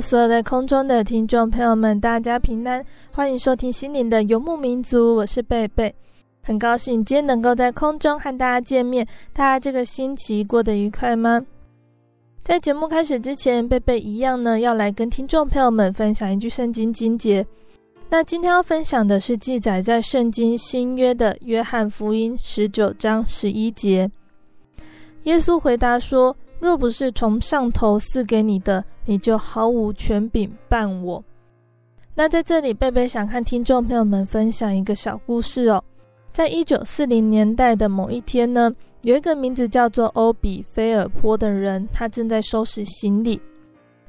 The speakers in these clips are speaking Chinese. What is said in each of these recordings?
所有在空中的听众朋友们，大家平安，欢迎收听心灵的游牧民族，我是贝贝，很高兴今天能够在空中和大家见面。大家这个星期过得愉快吗？在节目开始之前，贝贝一样呢，要来跟听众朋友们分享一句圣经经节。那今天要分享的是记载在圣经新约的约翰福音十九章十一节。耶稣回答说。若不是从上头赐给你的，你就毫无权柄办我。那在这里，贝贝想和听众朋友们分享一个小故事哦。在一九四零年代的某一天呢，有一个名字叫做欧比菲尔坡的人，他正在收拾行李。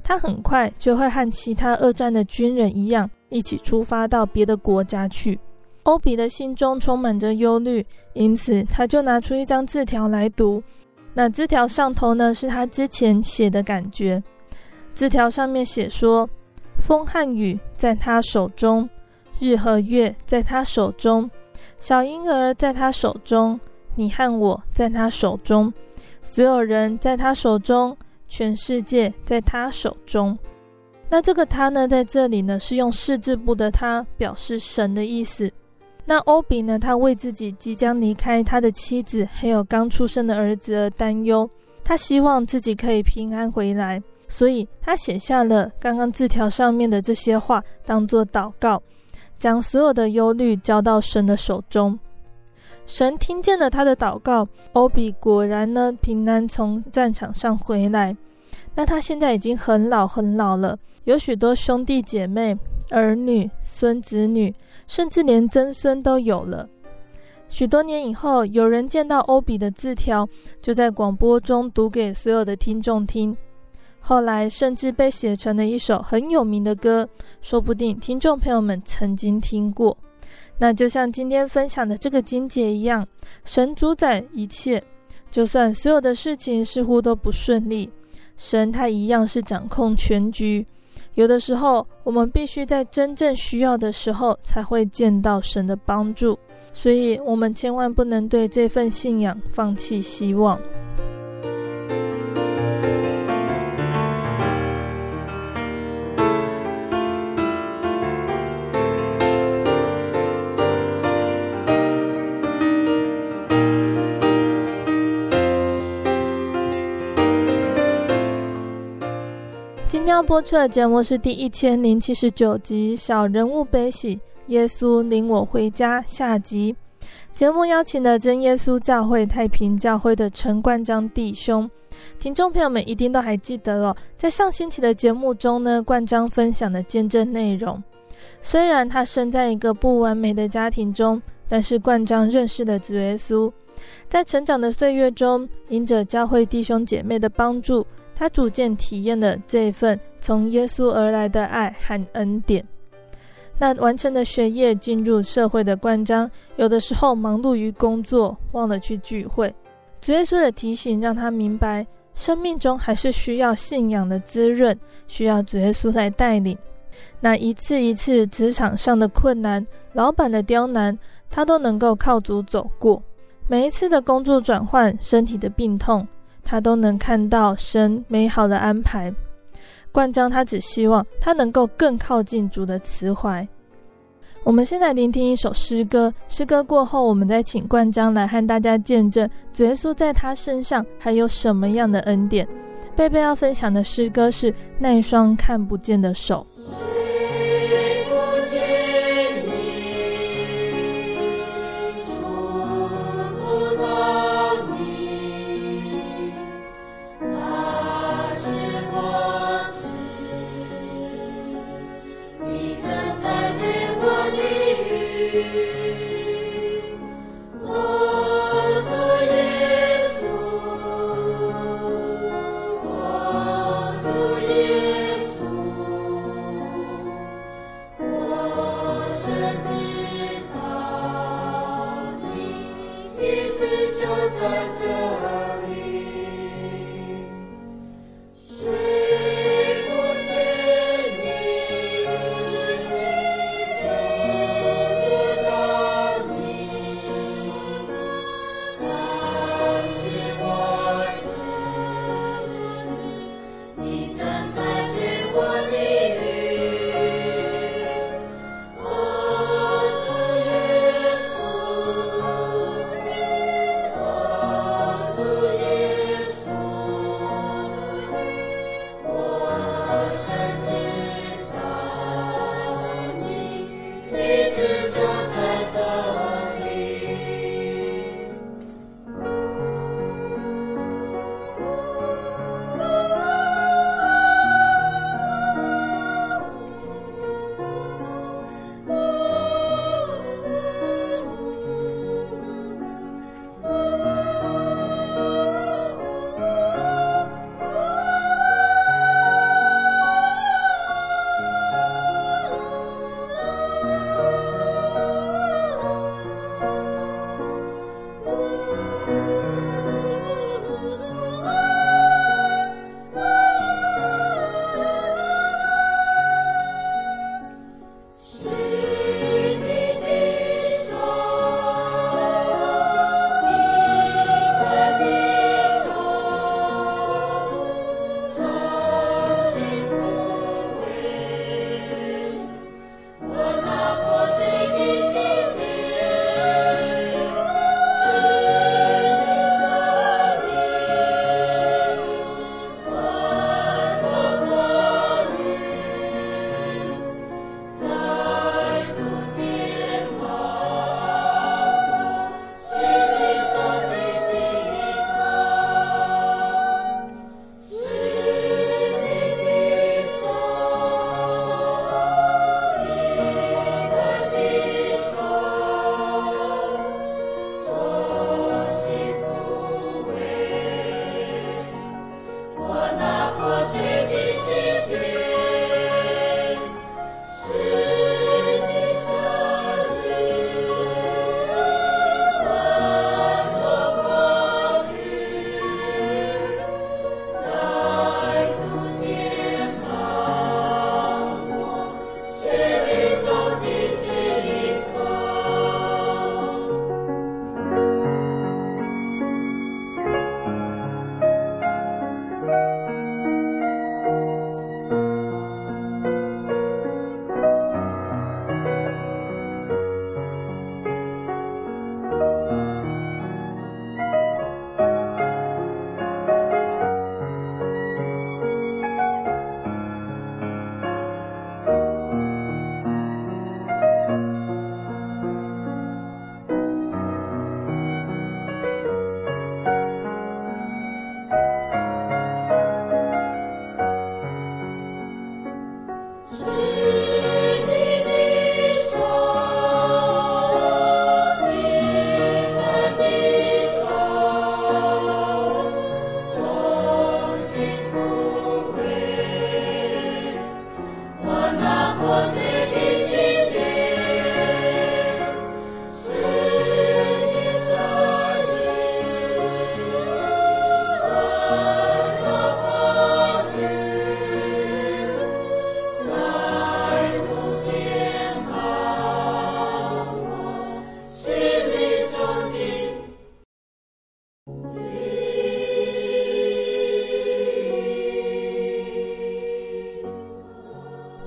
他很快就会和其他二战的军人一样，一起出发到别的国家去。欧比的心中充满着忧虑，因此他就拿出一张字条来读。那字条上头呢，是他之前写的感觉。字条上面写说：“风和雨在他手中，日和月在他手中，小婴儿在他手中，你和我在他手中，所有人在他手中，全世界在他手中。”那这个“他”呢，在这里呢，是用四字部的“他”表示神的意思。那欧比呢？他为自己即将离开他的妻子，还有刚出生的儿子而担忧。他希望自己可以平安回来，所以他写下了刚刚字条上面的这些话，当作祷告，将所有的忧虑交到神的手中。神听见了他的祷告，欧比果然呢平安从战场上回来。那他现在已经很老很老了，有许多兄弟姐妹、儿女、孙子女。甚至连曾孙都有了。许多年以后，有人见到欧比的字条，就在广播中读给所有的听众听。后来，甚至被写成了一首很有名的歌，说不定听众朋友们曾经听过。那就像今天分享的这个经节一样，神主宰一切，就算所有的事情似乎都不顺利，神他一样是掌控全局。有的时候，我们必须在真正需要的时候才会见到神的帮助，所以我们千万不能对这份信仰放弃希望。要播出的节目是第一千零七十九集《小人物悲喜》，耶稣领我回家下集。节目邀请了真耶稣教会太平教会的陈冠章弟兄，听众朋友们一定都还记得哦，在上星期的节目中呢，冠章分享的见证内容。虽然他生在一个不完美的家庭中，但是冠章认识了主耶稣，在成长的岁月中，因着教会弟兄姐妹的帮助。他逐渐体验了这份从耶稣而来的爱和恩典。那完成的学业、进入社会的冠章，有的时候忙碌于工作，忘了去聚会。主耶稣的提醒让他明白，生命中还是需要信仰的滋润，需要主耶稣来带领。那一次一次职场上的困难、老板的刁难，他都能够靠主走过。每一次的工作转换、身体的病痛，他都能看到神美好的安排。冠章他只希望他能够更靠近主的慈怀。我们先来聆听一首诗歌，诗歌过后，我们再请冠章来和大家见证耶稣在他身上还有什么样的恩典。贝贝要分享的诗歌是《那双看不见的手》。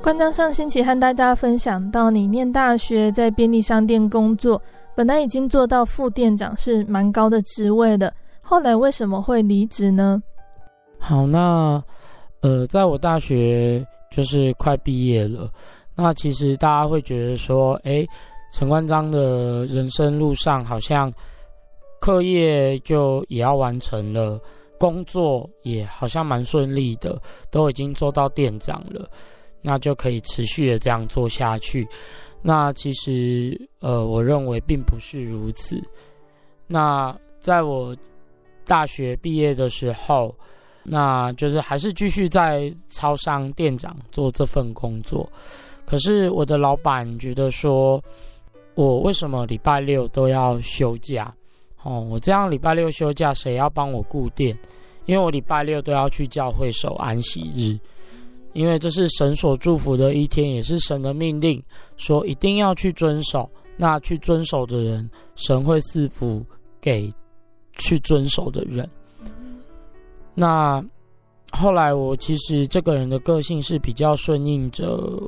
关将上星期和大家分享到，你念大学在便利商店工作，本来已经做到副店长，是蛮高的职位的。后来为什么会离职呢？好，那呃，在我大学就是快毕业了，那其实大家会觉得说，诶，陈关璋的人生路上好像课业就也要完成了，工作也好像蛮顺利的，都已经做到店长了。那就可以持续的这样做下去。那其实，呃，我认为并不是如此。那在我大学毕业的时候，那就是还是继续在超商店长做这份工作。可是我的老板觉得说，我为什么礼拜六都要休假？哦，我这样礼拜六休假，谁要帮我顾店？因为我礼拜六都要去教会守安息日。因为这是神所祝福的一天，也是神的命令，说一定要去遵守。那去遵守的人，神会赐福给去遵守的人。那后来我其实这个人的个性是比较顺应着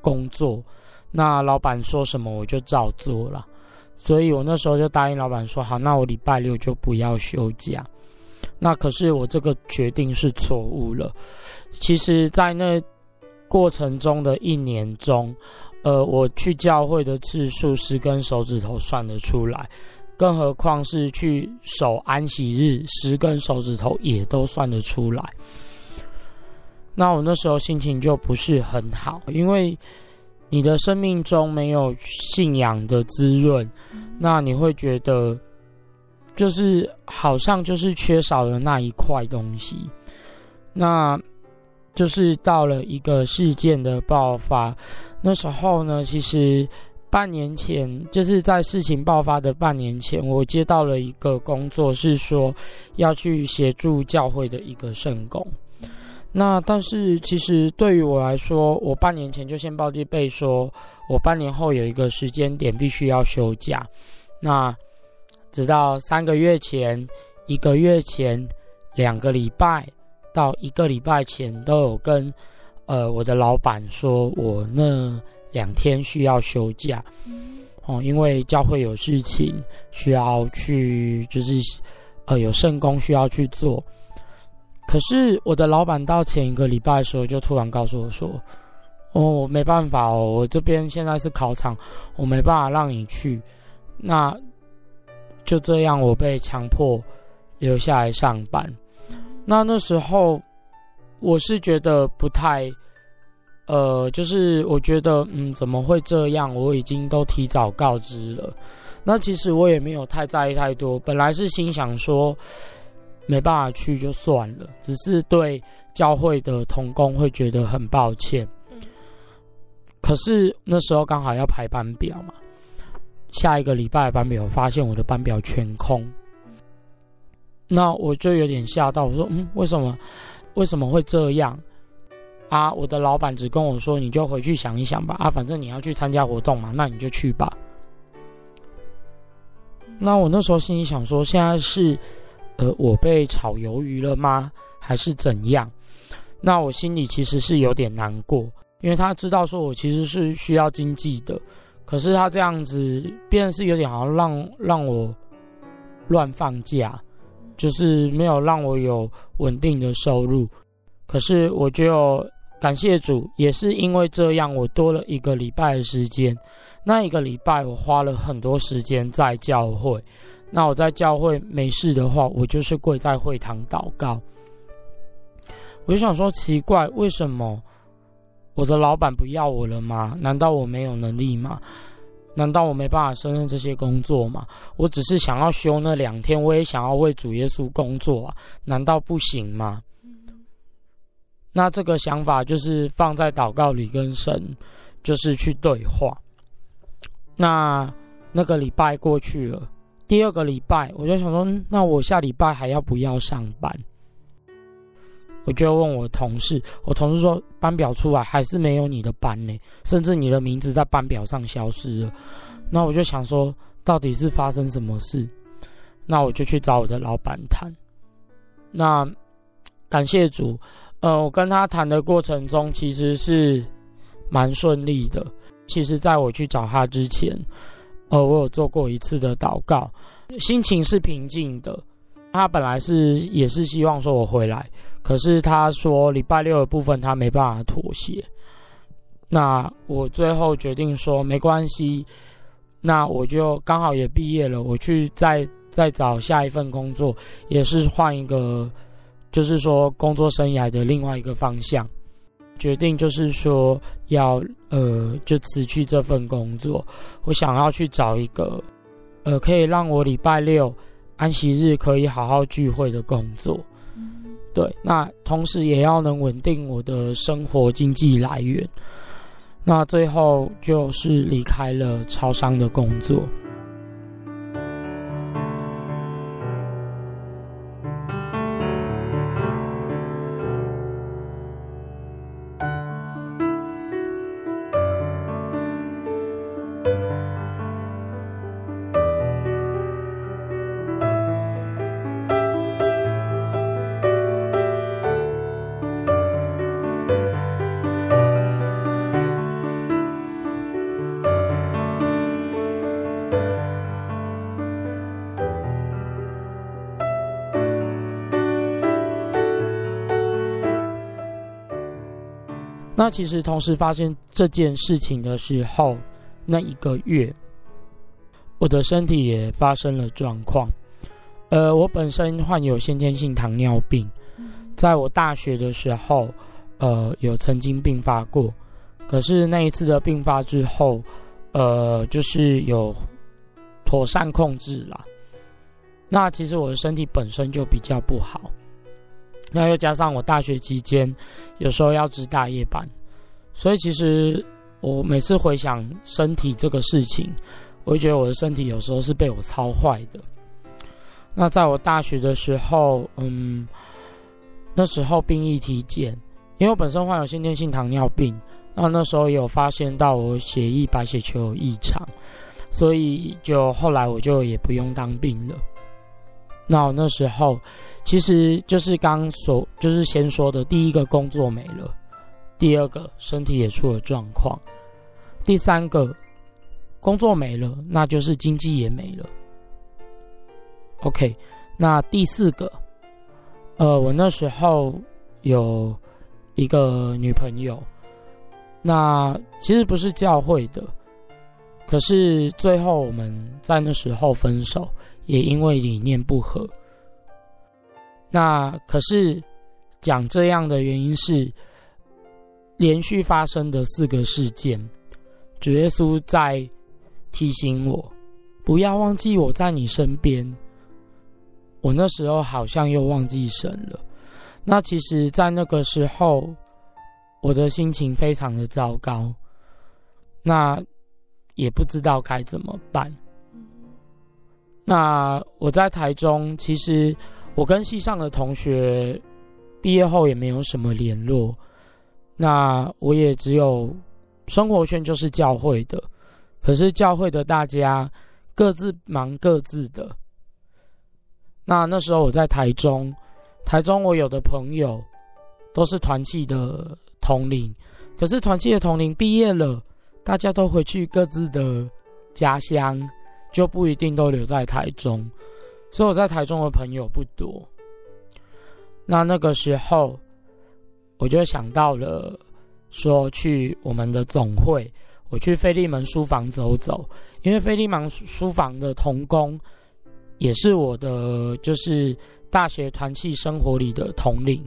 工作，那老板说什么我就照做了。所以我那时候就答应老板说，好，那我礼拜六就不要休假。那可是我这个决定是错误了。其实，在那过程中的一年中，呃，我去教会的次数十根手指头算得出来，更何况是去守安息日，十根手指头也都算得出来。那我那时候心情就不是很好，因为你的生命中没有信仰的滋润，那你会觉得。就是好像就是缺少了那一块东西，那就是到了一个事件的爆发，那时候呢，其实半年前就是在事情爆发的半年前，我接到了一个工作，是说要去协助教会的一个圣工。那但是其实对于我来说，我半年前就先报备备说，我半年后有一个时间点必须要休假，那。直到三个月前、一个月前、两个礼拜到一个礼拜前，都有跟呃我的老板说，我那两天需要休假，哦，因为教会有事情需要去，就是呃有圣工需要去做。可是我的老板到前一个礼拜的时候，就突然告诉我说：“哦，我没办法哦，我这边现在是考场，我没办法让你去。”那。就这样，我被强迫留下来上班。那那时候，我是觉得不太，呃，就是我觉得，嗯，怎么会这样？我已经都提早告知了。那其实我也没有太在意太多。本来是心想说，没办法去就算了，只是对教会的同工会觉得很抱歉。可是那时候刚好要排班表嘛。下一个礼拜的班表，发现我的班表全空，那我就有点吓到。我说：“嗯，为什么？为什么会这样？”啊，我的老板只跟我说：“你就回去想一想吧。”啊，反正你要去参加活动嘛，那你就去吧。那我那时候心里想说：“现在是呃，我被炒鱿鱼了吗？还是怎样？”那我心里其实是有点难过，因为他知道说我其实是需要经济的。可是他这样子，变是有点好像让让我乱放假，就是没有让我有稳定的收入。可是我就感谢主，也是因为这样，我多了一个礼拜的时间。那一个礼拜，我花了很多时间在教会。那我在教会没事的话，我就是跪在会堂祷告。我就想说，奇怪，为什么？我的老板不要我了吗？难道我没有能力吗？难道我没办法胜任这些工作吗？我只是想要休那两天，我也想要为主耶稣工作啊，难道不行吗？那这个想法就是放在祷告里跟神，就是去对话。那那个礼拜过去了，第二个礼拜我就想说，那我下礼拜还要不要上班？我就问我同事，我同事说班表出来还是没有你的班呢，甚至你的名字在班表上消失了。那我就想说，到底是发生什么事？那我就去找我的老板谈。那感谢主，呃，我跟他谈的过程中，其实是蛮顺利的。其实，在我去找他之前，呃，我有做过一次的祷告，心情是平静的。他本来是也是希望说我回来，可是他说礼拜六的部分他没办法妥协。那我最后决定说没关系，那我就刚好也毕业了，我去再再找下一份工作，也是换一个，就是说工作生涯的另外一个方向。决定就是说要呃就辞去这份工作，我想要去找一个呃可以让我礼拜六安息日可以好好聚会的工作。对，那同时也要能稳定我的生活经济来源。那最后就是离开了超商的工作。那其实同时发生这件事情的时候，那一个月，我的身体也发生了状况。呃，我本身患有先天性糖尿病，在我大学的时候，呃，有曾经病发过。可是那一次的病发之后，呃，就是有妥善控制啦。那其实我的身体本身就比较不好。那又加上我大学期间有时候要值大夜班，所以其实我每次回想身体这个事情，我会觉得我的身体有时候是被我操坏的。那在我大学的时候，嗯，那时候病疫体检，因为我本身患有先天性糖尿病，那那时候有发现到我血液白血球有异常，所以就后来我就也不用当兵了。那我那时候，其实就是刚所就是先说的，第一个工作没了，第二个身体也出了状况，第三个工作没了，那就是经济也没了。OK，那第四个，呃，我那时候有一个女朋友，那其实不是教会的，可是最后我们在那时候分手。也因为理念不合，那可是讲这样的原因是连续发生的四个事件，主耶稣在提醒我，不要忘记我在你身边。我那时候好像又忘记神了。那其实，在那个时候，我的心情非常的糟糕，那也不知道该怎么办。那我在台中，其实我跟系上的同学毕业后也没有什么联络。那我也只有生活圈就是教会的，可是教会的大家各自忙各自的。那那时候我在台中，台中我有的朋友都是团契的同龄，可是团契的同龄毕业了，大家都回去各自的家乡。就不一定都留在台中，所以我在台中的朋友不多。那那个时候，我就想到了说去我们的总会，我去费利门书房走走，因为费利门书房的同工也是我的，就是大学团契生活里的统领。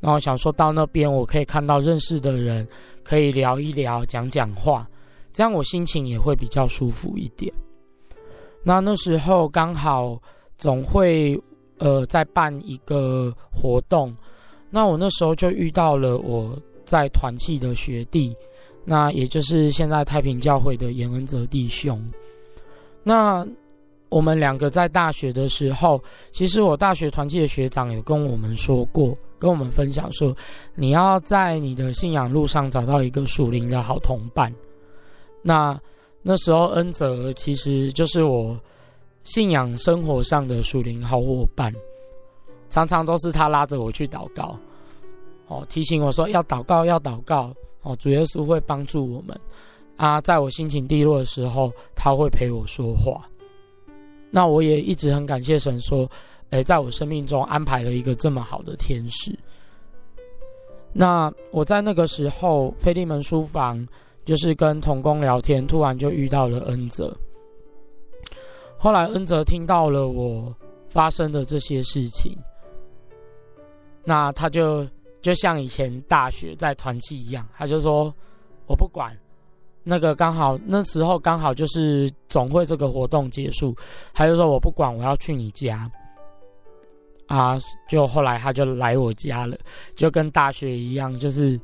然后想说到那边，我可以看到认识的人，可以聊一聊，讲讲话，这样我心情也会比较舒服一点。那那时候刚好总会呃在办一个活动，那我那时候就遇到了我在团契的学弟，那也就是现在太平教会的严恩泽弟兄。那我们两个在大学的时候，其实我大学团契的学长有跟我们说过，跟我们分享说，你要在你的信仰路上找到一个属灵的好同伴。那那时候，恩泽其实就是我信仰生活上的属灵好伙伴，常常都是他拉着我去祷告，哦，提醒我说要祷告，要祷告，哦，主耶稣会帮助我们啊，在我心情低落的时候，他会陪我说话。那我也一直很感谢神，说，诶，在我生命中安排了一个这么好的天使。那我在那个时候，菲利门书房就是跟同工聊天，突然就遇到了恩泽。后来恩泽听到了我发生的这些事情，那他就就像以前大学在团契一样，他就说：“我不管。”那个刚好那时候刚好就是总会这个活动结束，他就说我不管，我要去你家。啊，就后来他就来我家了，就跟大学一样，就是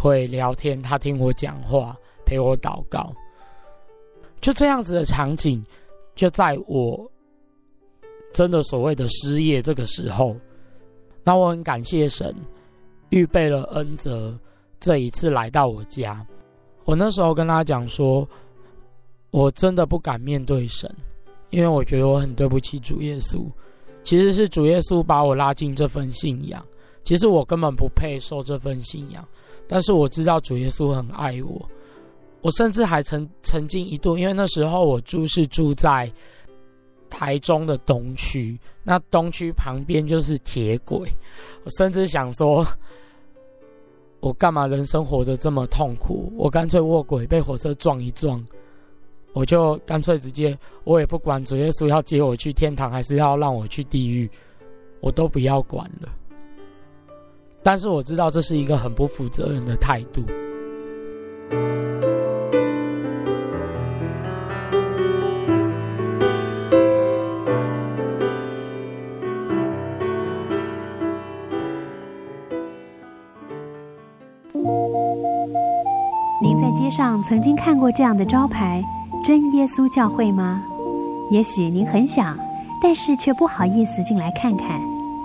会聊天，他听我讲话，陪我祷告，就这样子的场景，就在我真的所谓的失业这个时候，那我很感谢神预备了恩泽这一次来到我家。我那时候跟他讲说，我真的不敢面对神，因为我觉得我很对不起主耶稣。其实是主耶稣把我拉进这份信仰，其实我根本不配受这份信仰，但是我知道主耶稣很爱我。我甚至还曾曾经一度，因为那时候我住是住在台中的东区，那东区旁边就是铁轨，我甚至想说。我干嘛人生活得这么痛苦？我干脆卧轨被火车撞一撞，我就干脆直接，我也不管主耶稣要接我去天堂，还是要让我去地狱，我都不要管了。但是我知道这是一个很不负责任的态度。您在街上曾经看过这样的招牌“真耶稣教会”吗？也许您很想，但是却不好意思进来看看。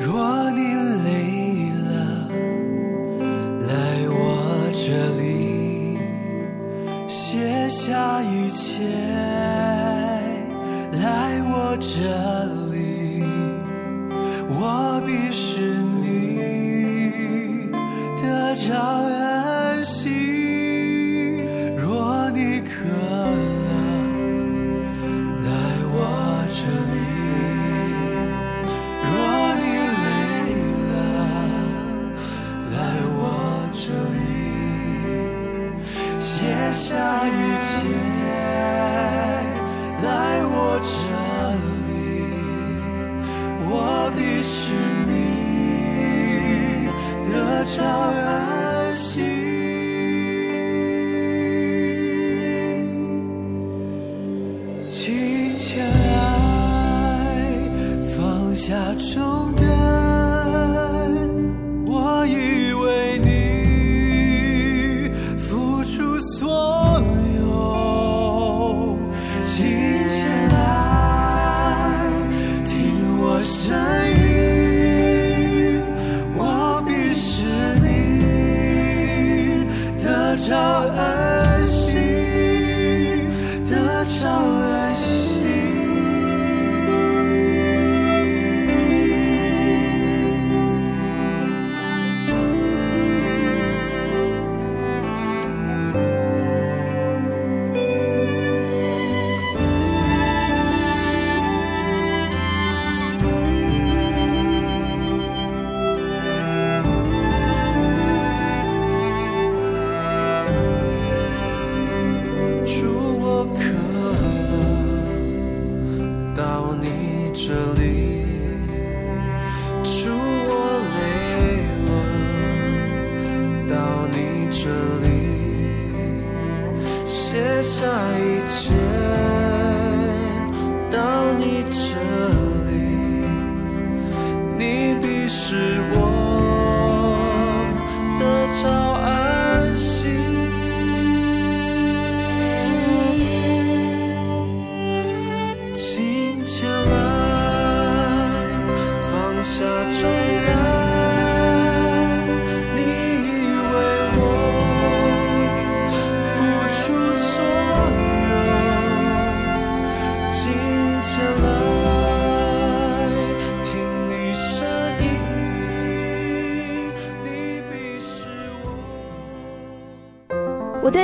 若你来。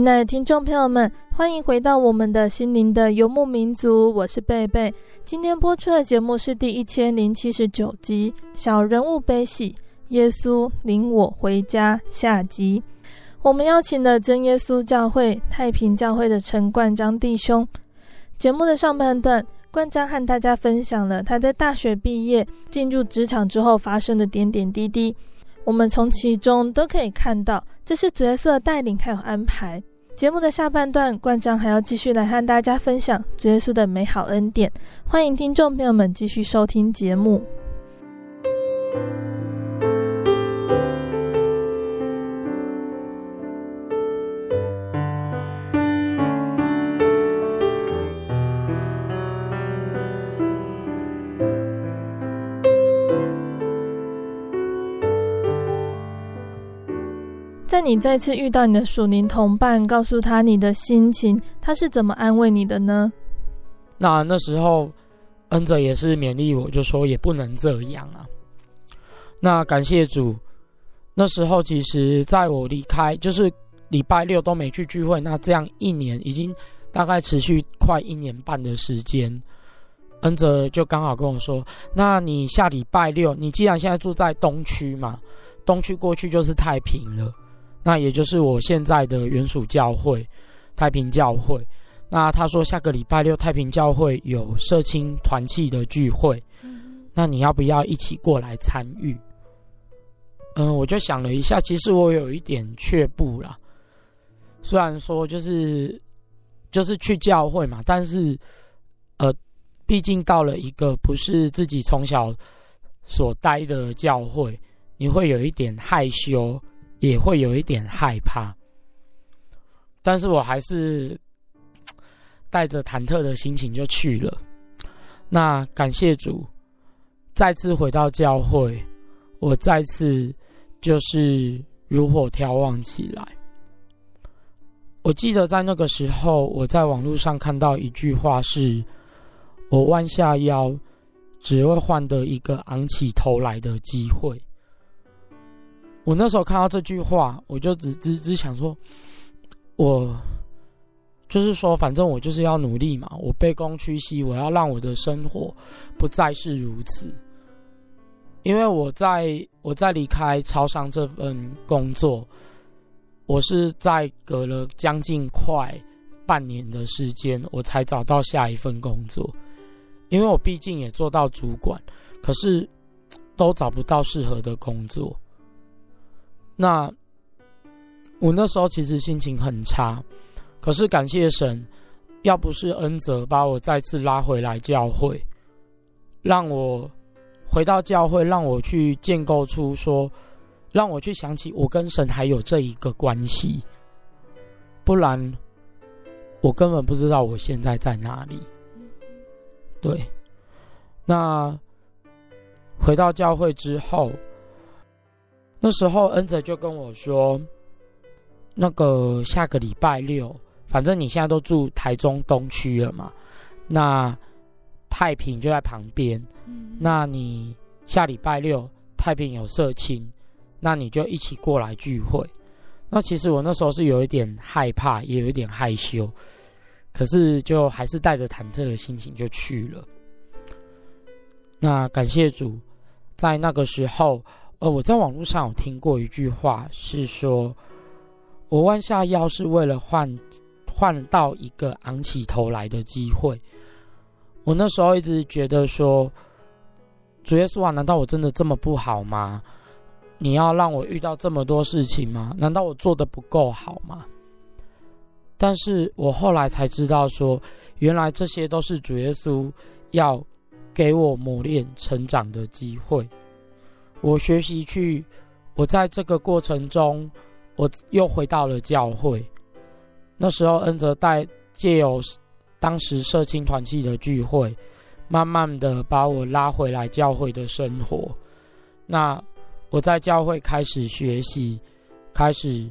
亲爱的听众朋友们，欢迎回到我们的心灵的游牧民族，我是贝贝。今天播出的节目是第一千零七十九集《小人物悲喜》，耶稣领我回家下集。我们邀请了真耶稣教会太平教会的陈冠章弟兄。节目的上半段，冠章和大家分享了他在大学毕业进入职场之后发生的点点滴滴。我们从其中都可以看到，这是主耶稣的带领还有安排。节目的下半段，冠章还要继续来和大家分享耶稣的美好恩典。欢迎听众朋友们继续收听节目。在你再次遇到你的属灵同伴，告诉他你的心情，他是怎么安慰你的呢？那那时候，恩泽也是勉励我，就说也不能这样啊。那感谢主，那时候其实在我离开，就是礼拜六都没去聚会，那这样一年已经大概持续快一年半的时间。恩泽就刚好跟我说：“那你下礼拜六，你既然现在住在东区嘛，东区过去就是太平了。”那也就是我现在的原属教会，太平教会。那他说下个礼拜六太平教会有社青团契的聚会，那你要不要一起过来参与？嗯，我就想了一下，其实我有一点却步啦。虽然说就是就是去教会嘛，但是呃，毕竟到了一个不是自己从小所待的教会，你会有一点害羞。也会有一点害怕，但是我还是带着忐忑的心情就去了。那感谢主，再次回到教会，我再次就是如火挑旺起来。我记得在那个时候，我在网络上看到一句话是：我弯下腰，只会换得一个昂起头来的机会。我那时候看到这句话，我就只只只想说，我就是说，反正我就是要努力嘛，我卑躬屈膝，我要让我的生活不再是如此。因为我在我在离开超商这份工作，我是在隔了将近快半年的时间，我才找到下一份工作。因为我毕竟也做到主管，可是都找不到适合的工作。那我那时候其实心情很差，可是感谢神，要不是恩泽把我再次拉回来教会，让我回到教会，让我去建构出说，让我去想起我跟神还有这一个关系。不然我根本不知道我现在在哪里。对，那回到教会之后，那时候恩泽就跟我说，那个下个礼拜六，反正你现在都住台中东区了嘛，那太平就在旁边，那你下礼拜六太平有社青，那你就一起过来聚会。那其实我那时候是有一点害怕，也有一点害羞。可是，就还是带着忐忑的心情就去了。那感谢主，在那个时候，呃，我在网络上有听过一句话，是说：“我弯下腰是为了换换到一个昂起头来的机会。”我那时候一直觉得说：“主耶稣啊，难道我真的这么不好吗？你要让我遇到这么多事情吗？难道我做的不够好吗？”但是我后来才知道，说原来这些都是主耶稣要给我磨练成长的机会。我学习去，我在这个过程中，我又回到了教会。那时候恩泽带借由当时社青团契的聚会，慢慢的把我拉回来教会的生活。那我在教会开始学习，开始。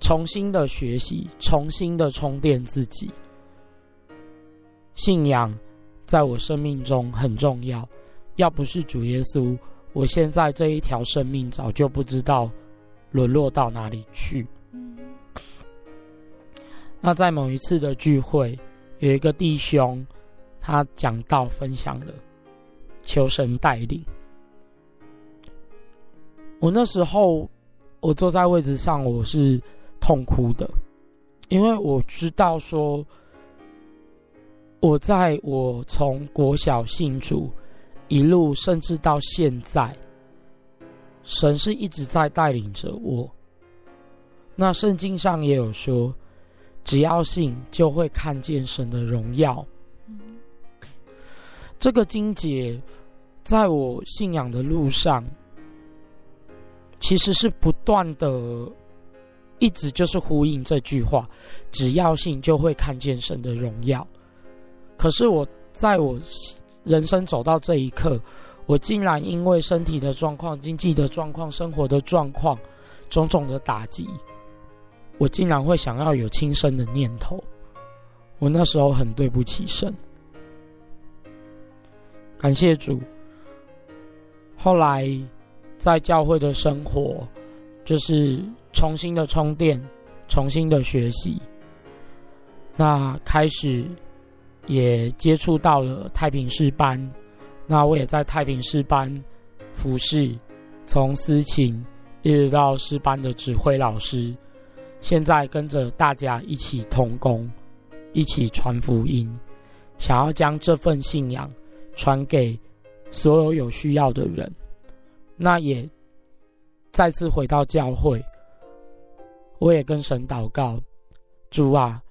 重新的学习，重新的充电自己。信仰在我生命中很重要。要不是主耶稣，我现在这一条生命早就不知道沦落到哪里去。那在某一次的聚会，有一个弟兄，他讲到分享了，求神带领。我那时候，我坐在位置上，我是。痛哭的，因为我知道说，我在我从国小信主一路，甚至到现在，神是一直在带领着我。那圣经上也有说，只要信，就会看见神的荣耀。这个经节，在我信仰的路上，其实是不断的。一直就是呼应这句话，只要信就会看见神的荣耀。可是我在我人生走到这一刻，我竟然因为身体的状况、经济的状况、生活的状况、种种的打击，我竟然会想要有轻生的念头。我那时候很对不起神，感谢主。后来在教会的生活，就是。重新的充电，重新的学习。那开始也接触到了太平诗班，那我也在太平诗班服侍，从司琴一直到师班的指挥老师，现在跟着大家一起同工，一起传福音，想要将这份信仰传给所有有需要的人。那也再次回到教会。我也跟神祷告，主啊，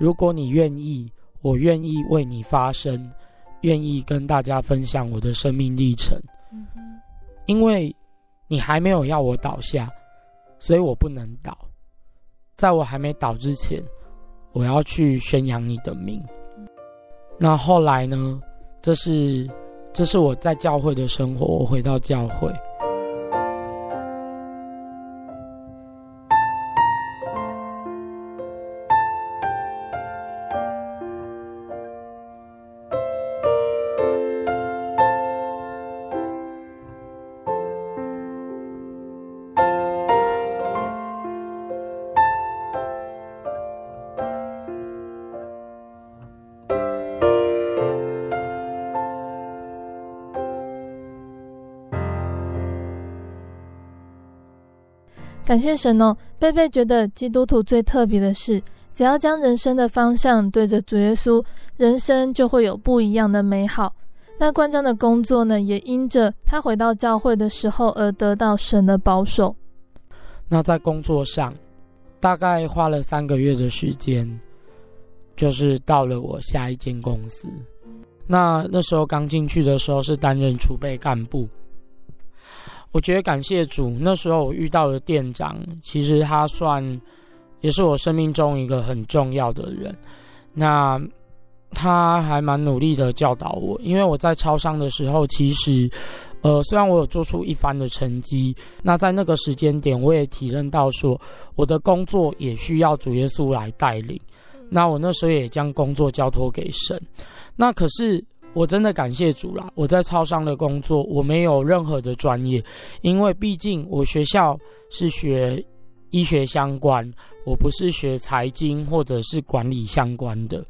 如果你愿意，我愿意为你发声，愿意跟大家分享我的生命历程。因为你还没有要我倒下，所以我不能倒。在我还没倒之前，我要去宣扬你的名。那后来呢？这是这是我在教会的生活。我回到教会。感谢神哦，贝贝觉得基督徒最特别的是，只要将人生的方向对着主耶稣，人生就会有不一样的美好。那关张的工作呢，也因着他回到教会的时候而得到神的保守。那在工作上，大概花了三个月的时间，就是到了我下一间公司。那那时候刚进去的时候是担任储备干部。我觉得感谢主，那时候我遇到的店长，其实他算，也是我生命中一个很重要的人。那他还蛮努力的教导我，因为我在超商的时候，其实，呃，虽然我有做出一番的成绩，那在那个时间点，我也体认到说，我的工作也需要主耶稣来带领。那我那时候也将工作交托给神。那可是我真的感谢主啦，我在超商的工作，我没有任何的专业，因为毕竟我学校是学。医学相关，我不是学财经或者是管理相关的。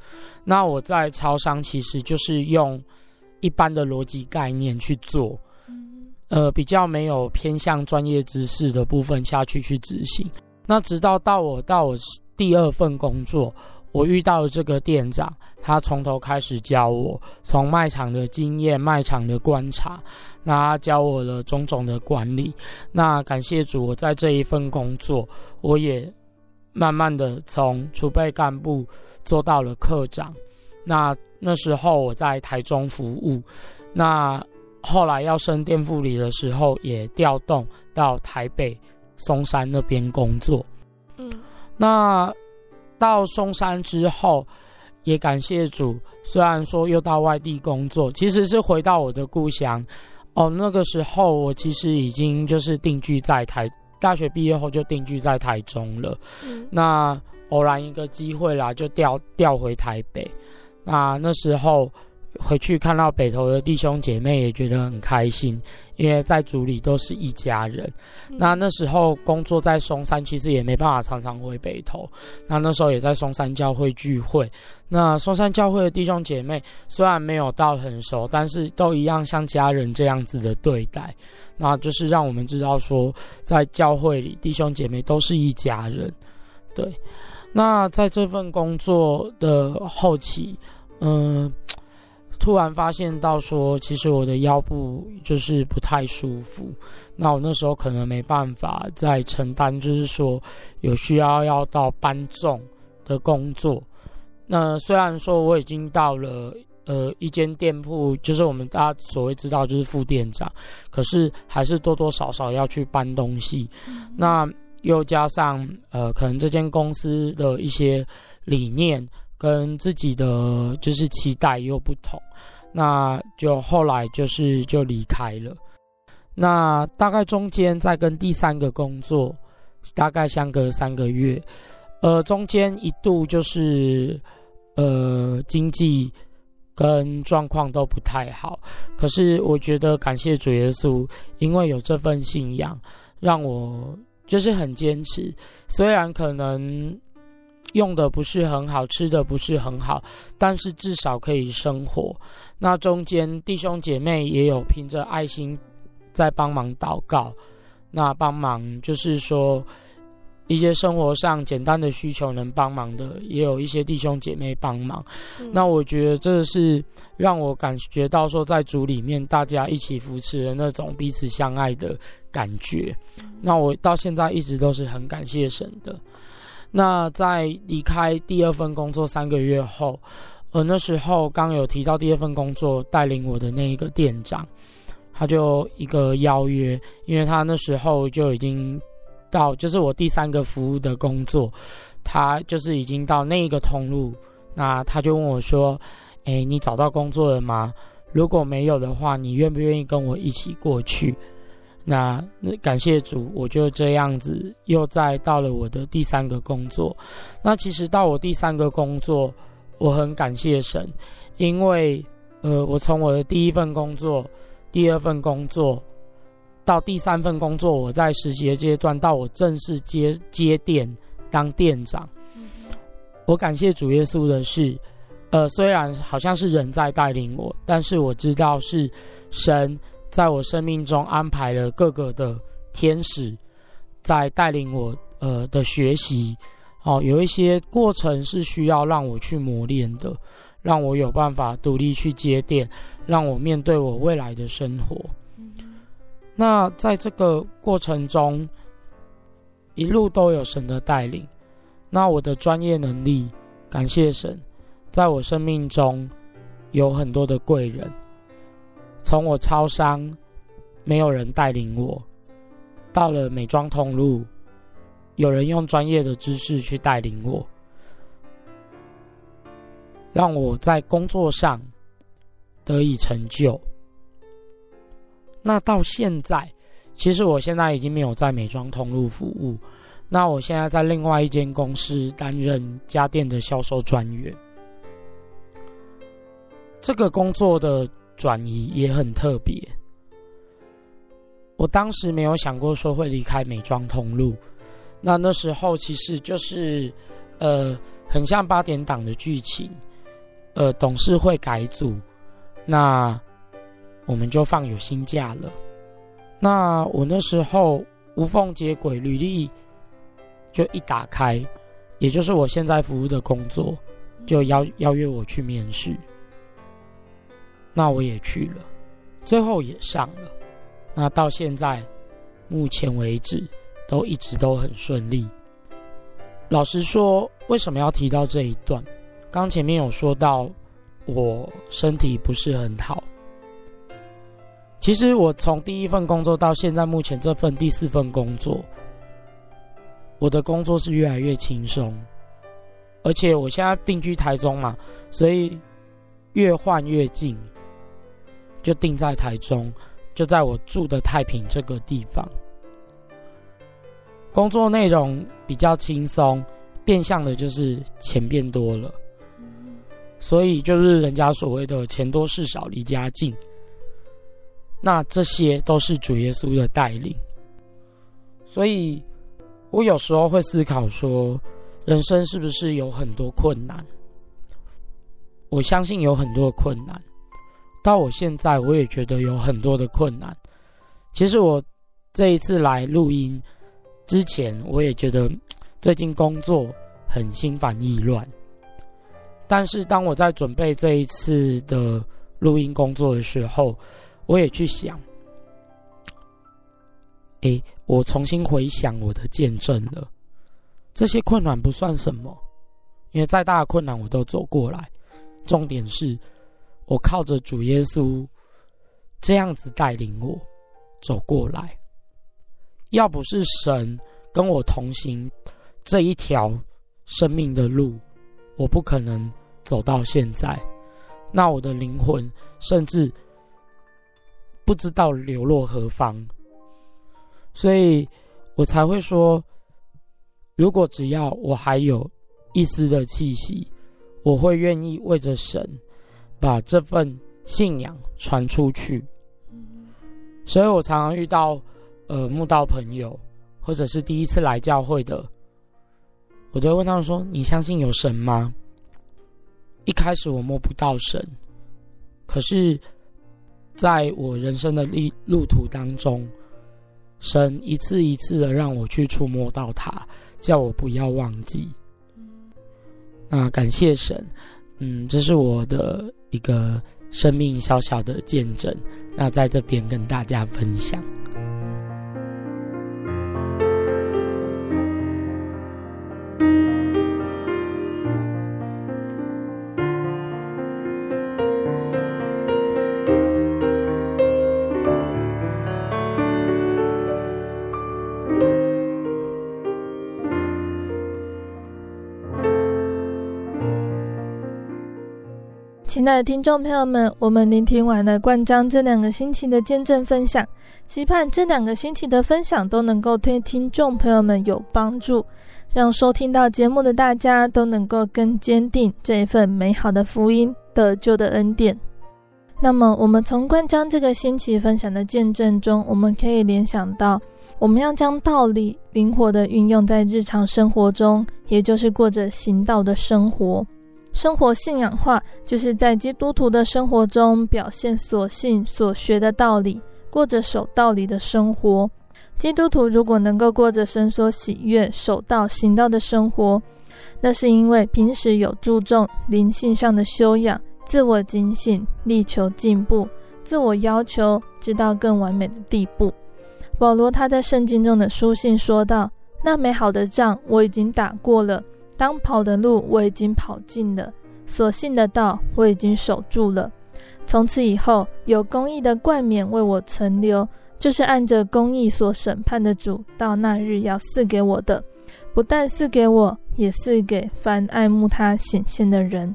那我在超商其实就是用一般的逻辑概念去做，呃，比较没有偏向专业知识的部分下去去执行。那直到到我到我第二份工作。我遇到了这个店长，他从头开始教我，从卖场的经验、卖场的观察，那他教我了种种的管理。那感谢主，我在这一份工作，我也慢慢的从储备干部做到了课长。那那时候我在台中服务，那后来要升店副理的时候，也调动到台北松山那边工作。嗯，那。到松山之后，也感谢主。虽然说又到外地工作，其实是回到我的故乡。哦，那个时候我其实已经就是定居在台，大学毕业后就定居在台中了。嗯、那偶然一个机会啦，就调调回台北。那那时候。回去看到北投的弟兄姐妹也觉得很开心，因为在组里都是一家人。嗯、那那时候工作在松山，其实也没办法常常回北投。那那时候也在松山教会聚会。那松山教会的弟兄姐妹虽然没有到很熟，但是都一样像家人这样子的对待。那就是让我们知道说，在教会里弟兄姐妹都是一家人。对。那在这份工作的后期，嗯、呃。突然发现到说，其实我的腰部就是不太舒服。那我那时候可能没办法再承担，就是说有需要要到搬重的工作。那虽然说我已经到了呃一间店铺，就是我们大家所谓知道就是副店长，可是还是多多少少要去搬东西。那又加上呃可能这间公司的一些理念。跟自己的就是期待又不同，那就后来就是就离开了。那大概中间再跟第三个工作，大概相隔三个月，呃，中间一度就是呃经济跟状况都不太好。可是我觉得感谢主耶稣，因为有这份信仰，让我就是很坚持，虽然可能。用的不是很好，吃的不是很好，但是至少可以生活。那中间弟兄姐妹也有凭着爱心在帮忙祷告，那帮忙就是说一些生活上简单的需求能帮忙的，也有一些弟兄姐妹帮忙。嗯、那我觉得这是让我感觉到说，在主里面大家一起扶持的那种彼此相爱的感觉。那我到现在一直都是很感谢神的。那在离开第二份工作三个月后，呃，那时候刚有提到第二份工作带领我的那一个店长，他就一个邀约，因为他那时候就已经到，就是我第三个服务的工作，他就是已经到那一个通路，那他就问我说：“诶，你找到工作了吗？如果没有的话，你愿不愿意跟我一起过去？”那那感谢主，我就这样子又再到了我的第三个工作。那其实到我第三个工作，我很感谢神，因为呃，我从我的第一份工作、第二份工作到第三份工作，我在实习的阶段，到我正式接接店当店长。我感谢主耶稣的是，呃，虽然好像是人在带领我，但是我知道是神。在我生命中安排了各个的天使，在带领我呃的学习，哦，有一些过程是需要让我去磨练的，让我有办法独立去接电，让我面对我未来的生活。那在这个过程中，一路都有神的带领，那我的专业能力，感谢神，在我生命中有很多的贵人。从我超商没有人带领我，到了美妆通路，有人用专业的知识去带领我，让我在工作上得以成就。那到现在，其实我现在已经没有在美妆通路服务。那我现在在另外一间公司担任家电的销售专员。这个工作的转移也很特别。我当时没有想过说会离开美妆通路。那那时候其实就是，呃，很像八点档的剧情，呃，董事会改组，那。我们就放有薪假了。那我那时候无缝接轨，履历就一打开，也就是我现在服务的工作，就邀邀约我去面试。那我也去了，最后也上了。那到现在目前为止，都一直都很顺利。老实说，为什么要提到这一段？刚前面有说到，我身体不是很好。其实我从第一份工作到现在目前这份第四份工作，我的工作是越来越轻松，而且我现在定居台中嘛，所以越换越近，就定在台中，就在我住的太平这个地方。工作内容比较轻松，变相的就是钱变多了，所以就是人家所谓的钱多事少离家近。那这些都是主耶稣的带领，所以我有时候会思考说，人生是不是有很多困难？我相信有很多困难，到我现在我也觉得有很多的困难。其实我这一次来录音之前，我也觉得最近工作很心烦意乱，但是当我在准备这一次的录音工作的时候，我也去想，诶，我重新回想我的见证了，这些困难不算什么，因为再大的困难我都走过来。重点是，我靠着主耶稣这样子带领我走过来。要不是神跟我同行这一条生命的路，我不可能走到现在。那我的灵魂甚至。不知道流落何方，所以我才会说，如果只要我还有一丝的气息，我会愿意为着神把这份信仰传出去。所以我常常遇到呃慕道朋友，或者是第一次来教会的，我都会问他们说：“你相信有神吗？”一开始我摸不到神，可是。在我人生的路路途当中，神一次一次的让我去触摸到他，叫我不要忘记。那感谢神，嗯，这是我的一个生命小小的见证。那在这边跟大家分享。亲爱的听众朋友们，我们聆听完了冠章这两个星期的见证分享，期盼这两个星期的分享都能够对听众朋友们有帮助，让收听到节目的大家都能够更坚定这一份美好的福音得救的恩典。那么，我们从冠章这个星期分享的见证中，我们可以联想到，我们要将道理灵活地运用在日常生活中，也就是过着行道的生活。生活信仰化，就是在基督徒的生活中表现所信所学的道理，过着守道理的生活。基督徒如果能够过着神所喜悦、守道行道的生活，那是因为平时有注重灵性上的修养，自我警醒，力求进步，自我要求，直到更完美的地步。保罗他在圣经中的书信说道：“那美好的仗我已经打过了。”当跑的路我已经跑尽了，所信的道我已经守住了。从此以后，有公义的冠冕为我存留，就是按着公义所审判的主到那日要赐给我的。不但赐给我，也赐给凡爱慕他显现的人。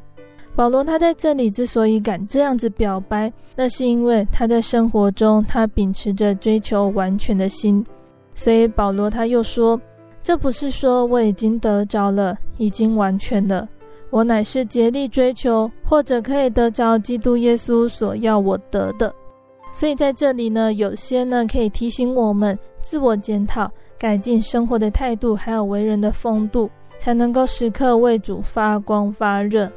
保罗他在这里之所以敢这样子表白，那是因为他在生活中他秉持着追求完全的心，所以保罗他又说：“这不是说我已经得着了，已经完全了，我乃是竭力追求，或者可以得着基督耶稣所要我得的。”所以在这里呢，有些呢可以提醒我们自我检讨，改进生活的态度，还有为人的风度，才能够时刻为主发光发热。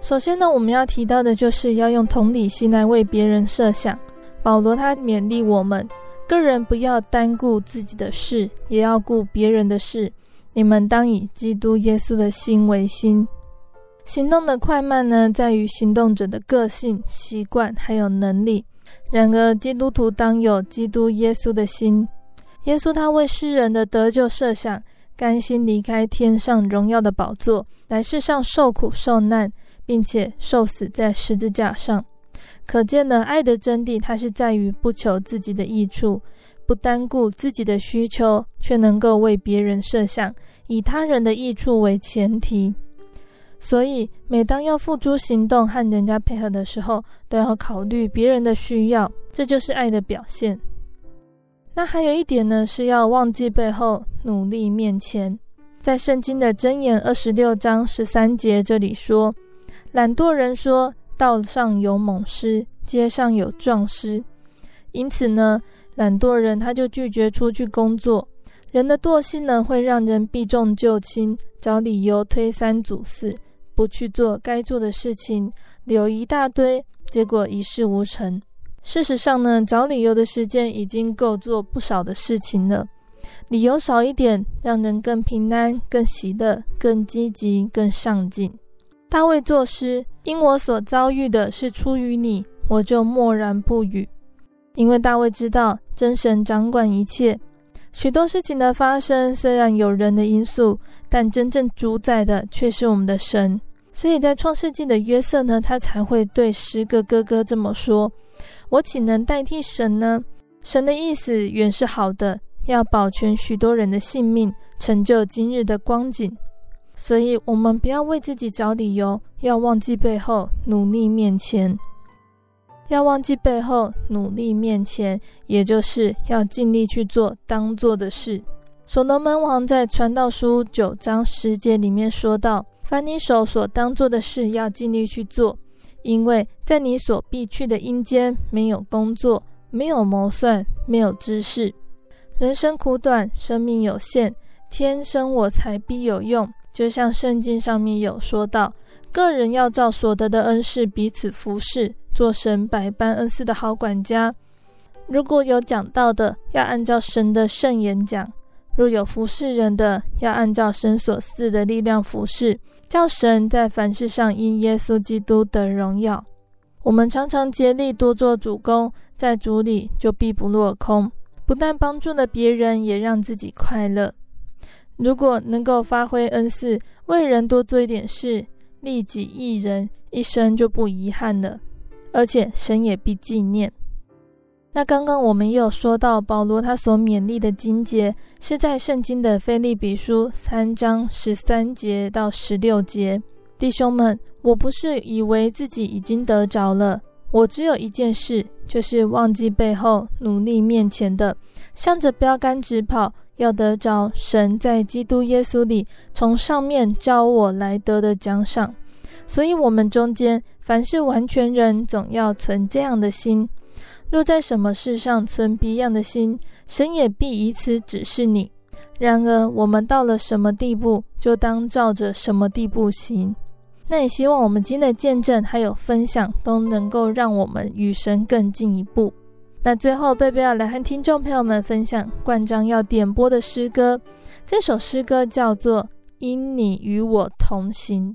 首先呢，我们要提到的就是要用同理心来为别人设想。保罗他勉励我们，个人不要单顾自己的事，也要顾别人的事。你们当以基督耶稣的心为心。行动的快慢呢，在于行动者的个性、习惯还有能力。然而，基督徒当有基督耶稣的心。耶稣他为世人的得救设想，甘心离开天上荣耀的宝座，来世上受苦受难。并且受死在十字架上，可见呢，爱的真谛，它是在于不求自己的益处，不单顾自己的需求，却能够为别人设想，以他人的益处为前提。所以，每当要付诸行动和人家配合的时候，都要考虑别人的需要，这就是爱的表现。那还有一点呢，是要忘记背后，努力面前。在圣经的箴言二十六章十三节这里说。懒惰人说：“道上有猛狮，街上有壮狮。”因此呢，懒惰人他就拒绝出去工作。人的惰性呢，会让人避重就轻，找理由推三阻四，不去做该做的事情，理由一大堆，结果一事无成。事实上呢，找理由的时间已经够做不少的事情了。理由少一点，让人更平安、更喜乐、更积极、更上进。大卫作诗，因我所遭遇的是出于你，我就默然不语。因为大卫知道真神掌管一切，许多事情的发生虽然有人的因素，但真正主宰的却是我们的神。所以在创世纪的约瑟呢，他才会对十个哥哥这么说：“我岂能代替神呢？神的意思原是好的，要保全许多人的性命，成就今日的光景。”所以，我们不要为自己找理由，要忘记背后，努力面前。要忘记背后，努力面前，也就是要尽力去做当做的事。所罗门王在传道书九章十节里面说道：“凡你手所当做的事，要尽力去做，因为在你所必去的阴间，没有工作，没有谋算，没有知识。人生苦短，生命有限，天生我材必有用。”就像圣经上面有说到，个人要照所得的恩赐彼此服侍，做神百般恩赐的好管家。如果有讲到的，要按照神的圣言讲；若有服侍人的，要按照神所赐的力量服侍，叫神在凡事上因耶稣基督得荣耀。我们常常竭力多做主工，在主里就必不落空，不但帮助了别人，也让自己快乐。如果能够发挥恩赐，为人多做一点事，利己益人，一生就不遗憾了，而且神也必纪念。那刚刚我们也有说到，保罗他所勉励的经节是在圣经的腓立比书三章十三节到十六节。弟兄们，我不是以为自己已经得着了，我只有一件事，就是忘记背后，努力面前的，向着标杆直跑。要得着神在基督耶稣里从上面召我来得的奖赏，所以，我们中间凡是完全人，总要存这样的心；若在什么事上存别样的心，神也必以此指示你。然而，我们到了什么地步，就当照着什么地步行。那也希望我们今天的见证还有分享，都能够让我们与神更进一步。那最后，贝贝要来和听众朋友们分享冠章要点播的诗歌。这首诗歌叫做《因你与我同行》。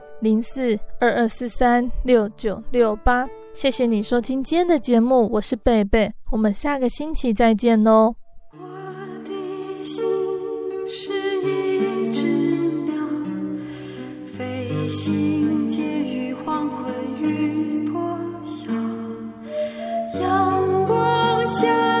零四二二四三六九六八，谢谢你收听今天的节目，我是贝贝，我们下个星期再见喽。我的心是一只鸟，飞行介于黄昏与破晓，阳光下。